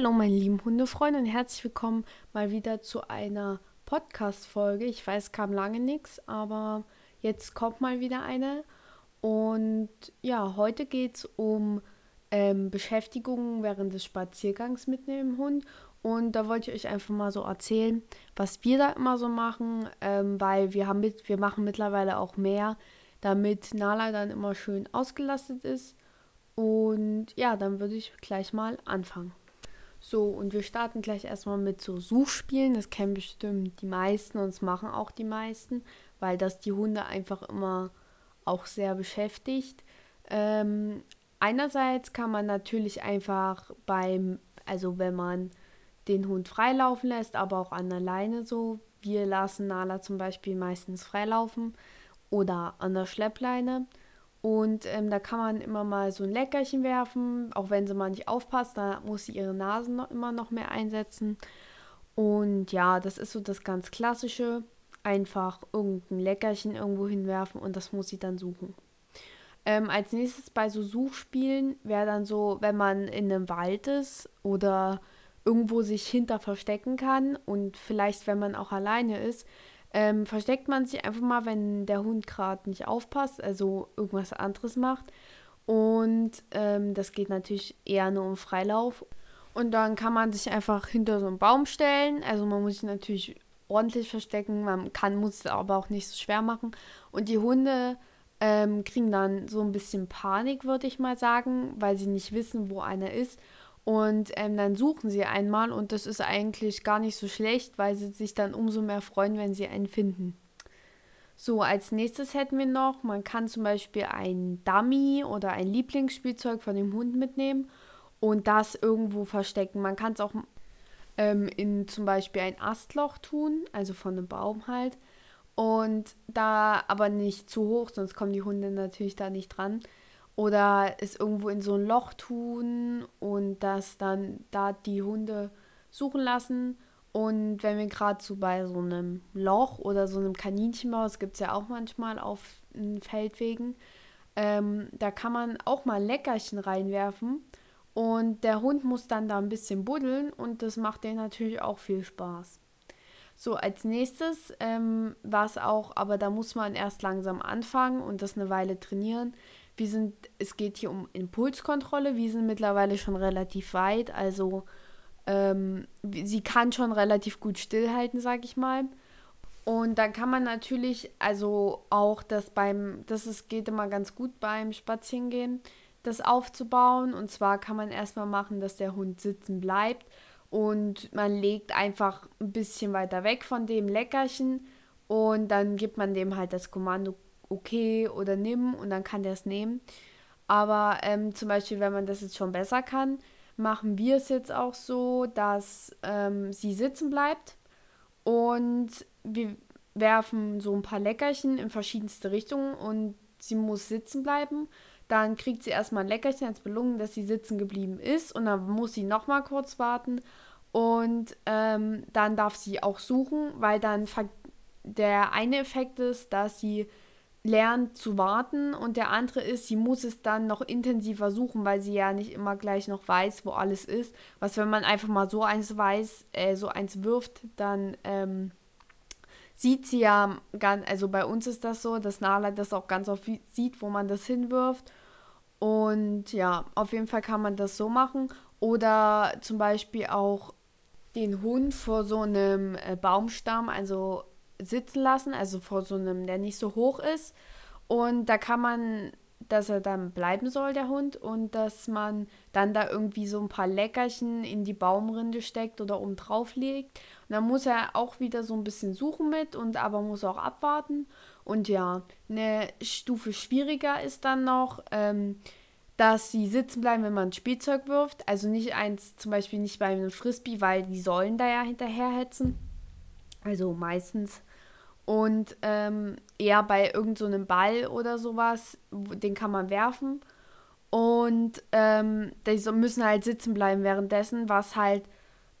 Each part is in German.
Hallo, meine lieben Hundefreunde und herzlich willkommen mal wieder zu einer Podcast-Folge. Ich weiß, kam lange nichts, aber jetzt kommt mal wieder eine. Und ja, heute geht es um ähm, Beschäftigung während des Spaziergangs mit dem Hund. Und da wollte ich euch einfach mal so erzählen, was wir da immer so machen, ähm, weil wir, haben mit, wir machen mittlerweile auch mehr, damit Nala dann immer schön ausgelastet ist. Und ja, dann würde ich gleich mal anfangen. So, und wir starten gleich erstmal mit so Suchspielen. Das kennen bestimmt die meisten und das machen auch die meisten, weil das die Hunde einfach immer auch sehr beschäftigt. Ähm, einerseits kann man natürlich einfach beim, also wenn man den Hund freilaufen lässt, aber auch an der Leine so. Wir lassen Nala zum Beispiel meistens freilaufen oder an der Schleppleine. Und ähm, da kann man immer mal so ein Leckerchen werfen, auch wenn sie mal nicht aufpasst, da muss sie ihre Nasen noch immer noch mehr einsetzen. Und ja, das ist so das ganz Klassische. Einfach irgendein Leckerchen irgendwo hinwerfen und das muss sie dann suchen. Ähm, als nächstes bei so Suchspielen wäre dann so, wenn man in einem Wald ist oder irgendwo sich hinter verstecken kann und vielleicht, wenn man auch alleine ist, ähm, versteckt man sich einfach mal, wenn der Hund gerade nicht aufpasst, also irgendwas anderes macht. Und ähm, das geht natürlich eher nur um Freilauf. Und dann kann man sich einfach hinter so einen Baum stellen. Also man muss sich natürlich ordentlich verstecken. Man kann, muss es aber auch nicht so schwer machen. Und die Hunde ähm, kriegen dann so ein bisschen Panik, würde ich mal sagen, weil sie nicht wissen, wo einer ist. Und ähm, dann suchen sie einmal und das ist eigentlich gar nicht so schlecht, weil sie sich dann umso mehr freuen, wenn sie einen finden. So, als nächstes hätten wir noch, man kann zum Beispiel ein Dummy oder ein Lieblingsspielzeug von dem Hund mitnehmen und das irgendwo verstecken. Man kann es auch ähm, in zum Beispiel ein Astloch tun, also von einem Baum halt. Und da aber nicht zu hoch, sonst kommen die Hunde natürlich da nicht dran oder es irgendwo in so ein Loch tun und das dann da die Hunde suchen lassen. Und wenn wir gerade so bei so einem Loch oder so einem Kaninchenbau, das gibt es ja auch manchmal auf Feldwegen, ähm, da kann man auch mal Leckerchen reinwerfen und der Hund muss dann da ein bisschen buddeln und das macht denen natürlich auch viel Spaß. So, als nächstes, ähm, was auch, aber da muss man erst langsam anfangen und das eine Weile trainieren, wir sind, es geht hier um Impulskontrolle. Wir sind mittlerweile schon relativ weit. Also ähm, sie kann schon relativ gut stillhalten, sag ich mal. Und dann kann man natürlich, also auch das beim, das ist, geht immer ganz gut beim Spazierengehen, das aufzubauen. Und zwar kann man erstmal machen, dass der Hund sitzen bleibt und man legt einfach ein bisschen weiter weg von dem Leckerchen und dann gibt man dem halt das Kommando okay oder nimm und dann kann der es nehmen. Aber ähm, zum Beispiel, wenn man das jetzt schon besser kann, machen wir es jetzt auch so, dass ähm, sie sitzen bleibt und wir werfen so ein paar Leckerchen in verschiedenste Richtungen und sie muss sitzen bleiben. Dann kriegt sie erstmal ein Leckerchen als Belohnung, dass sie sitzen geblieben ist. Und dann muss sie nochmal kurz warten. Und ähm, dann darf sie auch suchen, weil dann der eine Effekt ist, dass sie lernt zu warten. Und der andere ist, sie muss es dann noch intensiver suchen, weil sie ja nicht immer gleich noch weiß, wo alles ist. Was, wenn man einfach mal so eins weiß, äh, so eins wirft, dann ähm, sieht sie ja ganz, also bei uns ist das so, dass Nala das auch ganz oft sieht, wo man das hinwirft. Und ja, auf jeden Fall kann man das so machen. Oder zum Beispiel auch den Hund vor so einem äh, Baumstamm, also sitzen lassen, also vor so einem, der nicht so hoch ist. Und da kann man, dass er dann bleiben soll, der Hund, und dass man dann da irgendwie so ein paar Leckerchen in die Baumrinde steckt oder oben drauf legt. Und dann muss er auch wieder so ein bisschen suchen mit und aber muss auch abwarten. Und ja, eine Stufe schwieriger ist dann noch, ähm, dass sie sitzen bleiben, wenn man Spielzeug wirft. Also nicht eins, zum Beispiel nicht bei einem Frisbee, weil die sollen da ja hinterherhetzen. Also meistens und ähm, eher bei irgendeinem so Ball oder sowas, den kann man werfen. Und ähm, die müssen halt sitzen bleiben währenddessen, was halt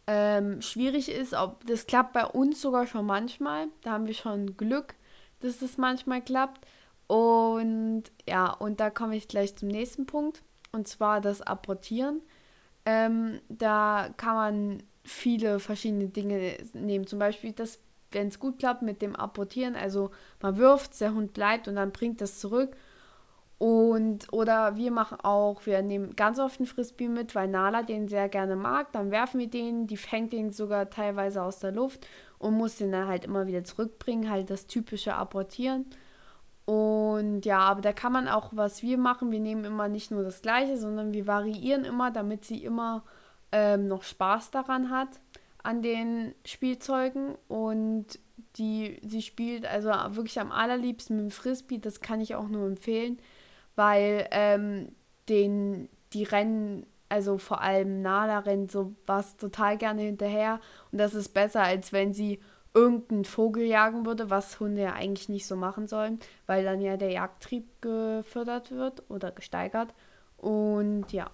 ähm, schwierig ist. Ob, das klappt bei uns sogar schon manchmal. Da haben wir schon Glück, dass das manchmal klappt. Und ja, und da komme ich gleich zum nächsten Punkt. Und zwar das Apportieren. Ähm, da kann man viele verschiedene Dinge nehmen. Zum Beispiel, dass, wenn es gut klappt mit dem Apportieren, also man wirft, der Hund bleibt und dann bringt das zurück. Und, oder wir machen auch, wir nehmen ganz oft einen Frisbee mit, weil Nala den sehr gerne mag. Dann werfen wir den, die fängt den sogar teilweise aus der Luft und muss den dann halt immer wieder zurückbringen, halt das typische Apportieren. Und ja, aber da kann man auch, was wir machen, wir nehmen immer nicht nur das Gleiche, sondern wir variieren immer, damit sie immer ähm, noch Spaß daran hat, an den Spielzeugen. Und die, sie spielt also wirklich am allerliebsten mit dem Frisbee, das kann ich auch nur empfehlen, weil ähm, den, die Rennen, also vor allem Nala rennt so was total gerne hinterher und das ist besser, als wenn sie irgendeinen Vogel jagen würde, was Hunde ja eigentlich nicht so machen sollen, weil dann ja der Jagdtrieb gefördert wird oder gesteigert. Und ja,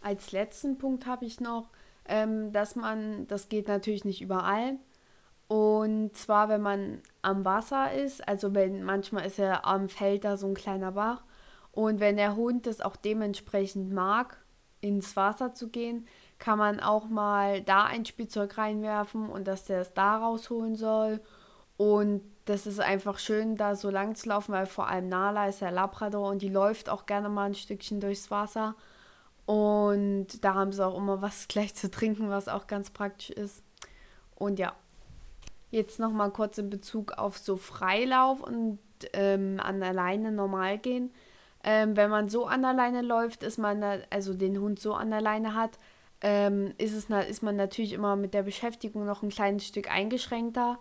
als letzten Punkt habe ich noch, ähm, dass man, das geht natürlich nicht überall, und zwar, wenn man am Wasser ist, also wenn manchmal ist ja am Feld da so ein kleiner Bach und wenn der Hund das auch dementsprechend mag, ins Wasser zu gehen, kann man auch mal da ein Spielzeug reinwerfen und dass der es da rausholen soll. Und das ist einfach schön, da so lang zu laufen, weil vor allem Nala ist ja Labrador und die läuft auch gerne mal ein Stückchen durchs Wasser. Und da haben sie auch immer was gleich zu trinken, was auch ganz praktisch ist. Und ja, jetzt nochmal kurz in Bezug auf so Freilauf und ähm, an alleine normal gehen. Ähm, wenn man so an alleine läuft, ist man, da, also den Hund so an alleine hat, ähm, ist, es, ist man natürlich immer mit der Beschäftigung noch ein kleines Stück eingeschränkter,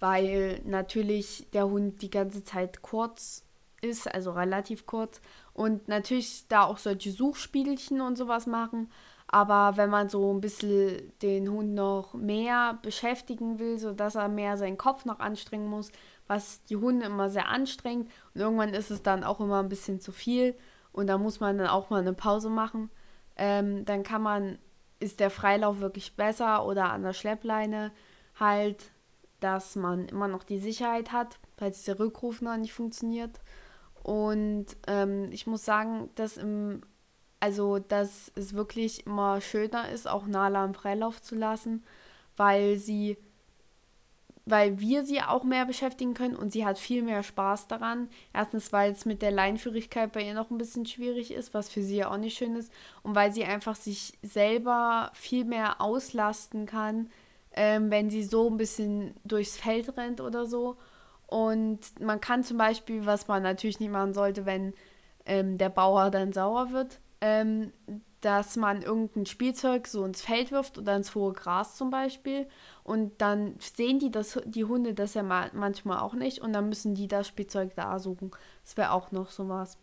weil natürlich der Hund die ganze Zeit kurz ist, also relativ kurz. Und natürlich da auch solche Suchspielchen und sowas machen. Aber wenn man so ein bisschen den Hund noch mehr beschäftigen will, sodass er mehr seinen Kopf noch anstrengen muss, was die Hunde immer sehr anstrengt. Und irgendwann ist es dann auch immer ein bisschen zu viel. Und da muss man dann auch mal eine Pause machen ähm, dann kann man, ist der Freilauf wirklich besser oder an der Schleppleine halt, dass man immer noch die Sicherheit hat, falls der Rückruf noch nicht funktioniert. Und ähm, ich muss sagen, dass im, also dass es wirklich immer schöner ist, auch Nala im Freilauf zu lassen, weil sie weil wir sie auch mehr beschäftigen können und sie hat viel mehr Spaß daran. Erstens, weil es mit der Leinführigkeit bei ihr noch ein bisschen schwierig ist, was für sie ja auch nicht schön ist. Und weil sie einfach sich selber viel mehr auslasten kann, ähm, wenn sie so ein bisschen durchs Feld rennt oder so. Und man kann zum Beispiel, was man natürlich nicht machen sollte, wenn ähm, der Bauer dann sauer wird, ähm, dass man irgendein Spielzeug so ins Feld wirft oder ins hohe Gras zum Beispiel. Und dann sehen die, das, die Hunde das ja manchmal auch nicht und dann müssen die das Spielzeug da suchen. Das wäre auch noch sowas.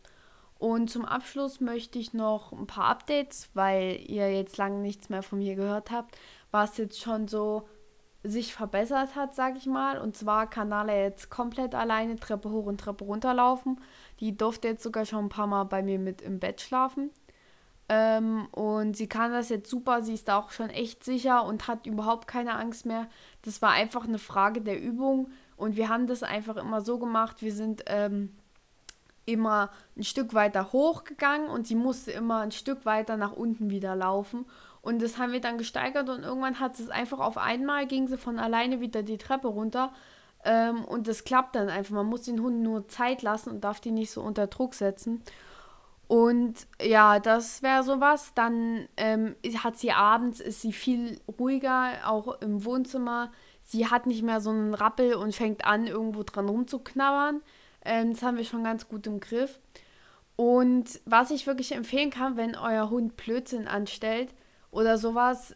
Und zum Abschluss möchte ich noch ein paar Updates, weil ihr jetzt lange nichts mehr von mir gehört habt, was jetzt schon so sich verbessert hat, sag ich mal. Und zwar kann Nala jetzt komplett alleine Treppe hoch und Treppe runter laufen. Die durfte jetzt sogar schon ein paar Mal bei mir mit im Bett schlafen. Ähm, und sie kann das jetzt super, sie ist da auch schon echt sicher und hat überhaupt keine Angst mehr. Das war einfach eine Frage der Übung und wir haben das einfach immer so gemacht. Wir sind ähm, immer ein Stück weiter hochgegangen und sie musste immer ein Stück weiter nach unten wieder laufen. Und das haben wir dann gesteigert und irgendwann hat es einfach auf einmal, ging sie von alleine wieder die Treppe runter. Ähm, und das klappt dann einfach. Man muss den Hund nur Zeit lassen und darf die nicht so unter Druck setzen. Und ja, das wäre sowas. Dann ähm, hat sie abends, ist sie viel ruhiger, auch im Wohnzimmer. Sie hat nicht mehr so einen Rappel und fängt an, irgendwo dran rumzuknabbern. Ähm, das haben wir schon ganz gut im Griff. Und was ich wirklich empfehlen kann, wenn euer Hund Blödsinn anstellt oder sowas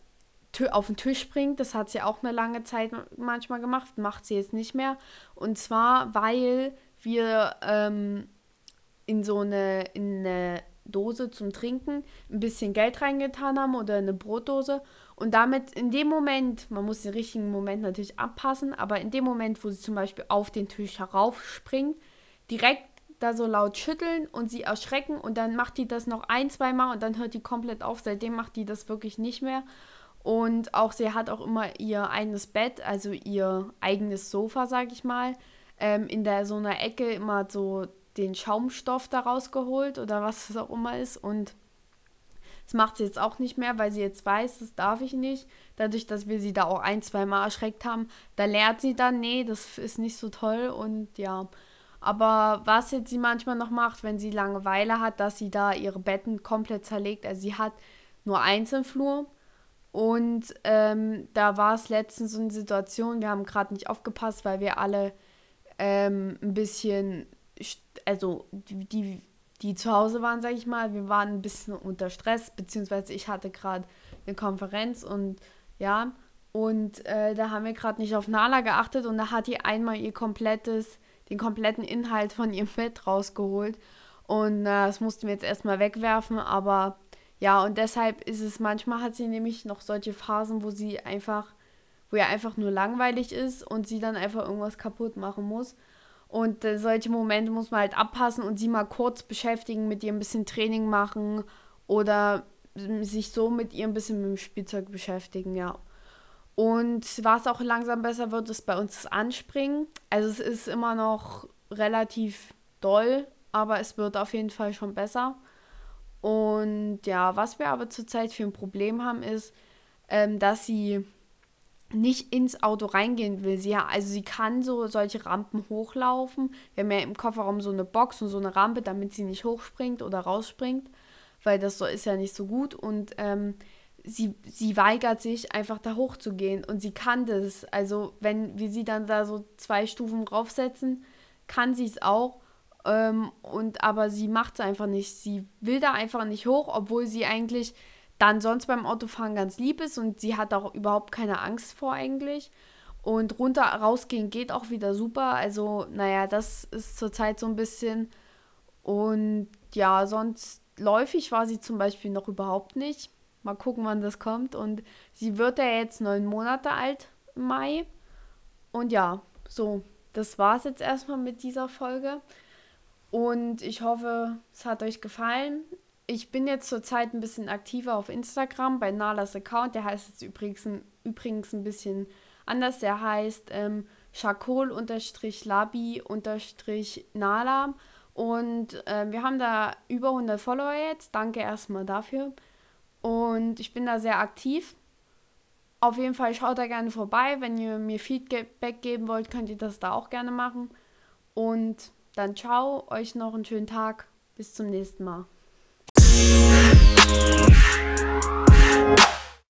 auf den Tisch bringt, das hat sie auch eine lange Zeit manchmal gemacht, macht sie jetzt nicht mehr. Und zwar, weil wir ähm, in so eine, in eine Dose zum Trinken ein bisschen Geld reingetan haben oder eine Brotdose und damit in dem Moment, man muss den richtigen Moment natürlich abpassen, aber in dem Moment, wo sie zum Beispiel auf den Tisch heraufspringt, direkt da so laut schütteln und sie erschrecken und dann macht die das noch ein, zwei Mal und dann hört die komplett auf. Seitdem macht die das wirklich nicht mehr. Und auch sie hat auch immer ihr eigenes Bett, also ihr eigenes Sofa, sag ich mal, ähm, in der so einer Ecke immer so den Schaumstoff daraus geholt oder was es auch immer ist und Das macht sie jetzt auch nicht mehr, weil sie jetzt weiß, das darf ich nicht. Dadurch, dass wir sie da auch ein, zwei Mal erschreckt haben, da lernt sie dann, nee, das ist nicht so toll und ja. Aber was jetzt sie manchmal noch macht, wenn sie Langeweile hat, dass sie da ihre Betten komplett zerlegt. Also sie hat nur eins im Flur. Und ähm, da war es letztens so eine Situation, wir haben gerade nicht aufgepasst, weil wir alle ähm, ein bisschen, also die, die zu Hause waren, sage ich mal, wir waren ein bisschen unter Stress, beziehungsweise ich hatte gerade eine Konferenz und ja, und äh, da haben wir gerade nicht auf Nala geachtet und da hat die einmal ihr komplettes, den kompletten Inhalt von ihrem Bett rausgeholt. Und äh, das mussten wir jetzt erstmal wegwerfen, aber ja, und deshalb ist es manchmal hat sie nämlich noch solche Phasen, wo sie einfach, wo ihr einfach nur langweilig ist und sie dann einfach irgendwas kaputt machen muss. Und äh, solche Momente muss man halt abpassen und sie mal kurz beschäftigen, mit ihr ein bisschen Training machen oder sich so mit ihr ein bisschen mit dem Spielzeug beschäftigen, ja. Und was auch langsam besser wird, ist bei uns das Anspringen. Also es ist immer noch relativ doll, aber es wird auf jeden Fall schon besser. Und ja, was wir aber zurzeit für ein Problem haben, ist, ähm, dass sie nicht ins Auto reingehen will. Sie, also sie kann so solche Rampen hochlaufen. Wir haben ja im Kofferraum so eine Box und so eine Rampe, damit sie nicht hochspringt oder rausspringt, weil das so ist ja nicht so gut. Und ähm, sie, sie weigert sich einfach da hochzugehen und sie kann das. Also wenn wir sie dann da so zwei Stufen draufsetzen, kann sie es auch. Ähm, und aber sie macht es einfach nicht. Sie will da einfach nicht hoch, obwohl sie eigentlich dann sonst beim Autofahren ganz lieb ist und sie hat auch überhaupt keine Angst vor eigentlich. Und runter rausgehen geht auch wieder super. Also, naja, das ist zurzeit so ein bisschen. Und ja, sonst läufig war sie zum Beispiel noch überhaupt nicht. Mal gucken, wann das kommt. Und sie wird ja jetzt neun Monate alt im Mai. Und ja, so, das war es jetzt erstmal mit dieser Folge. Und ich hoffe, es hat euch gefallen ich bin jetzt zurzeit ein bisschen aktiver auf Instagram bei Nalas Account. Der heißt jetzt übrigens, übrigens ein bisschen anders. Der heißt ähm, Chacol-Labi-Nala. Und äh, wir haben da über 100 Follower jetzt. Danke erstmal dafür. Und ich bin da sehr aktiv. Auf jeden Fall schaut da gerne vorbei. Wenn ihr mir Feedback geben wollt, könnt ihr das da auch gerne machen. Und dann ciao, euch noch einen schönen Tag. Bis zum nächsten Mal.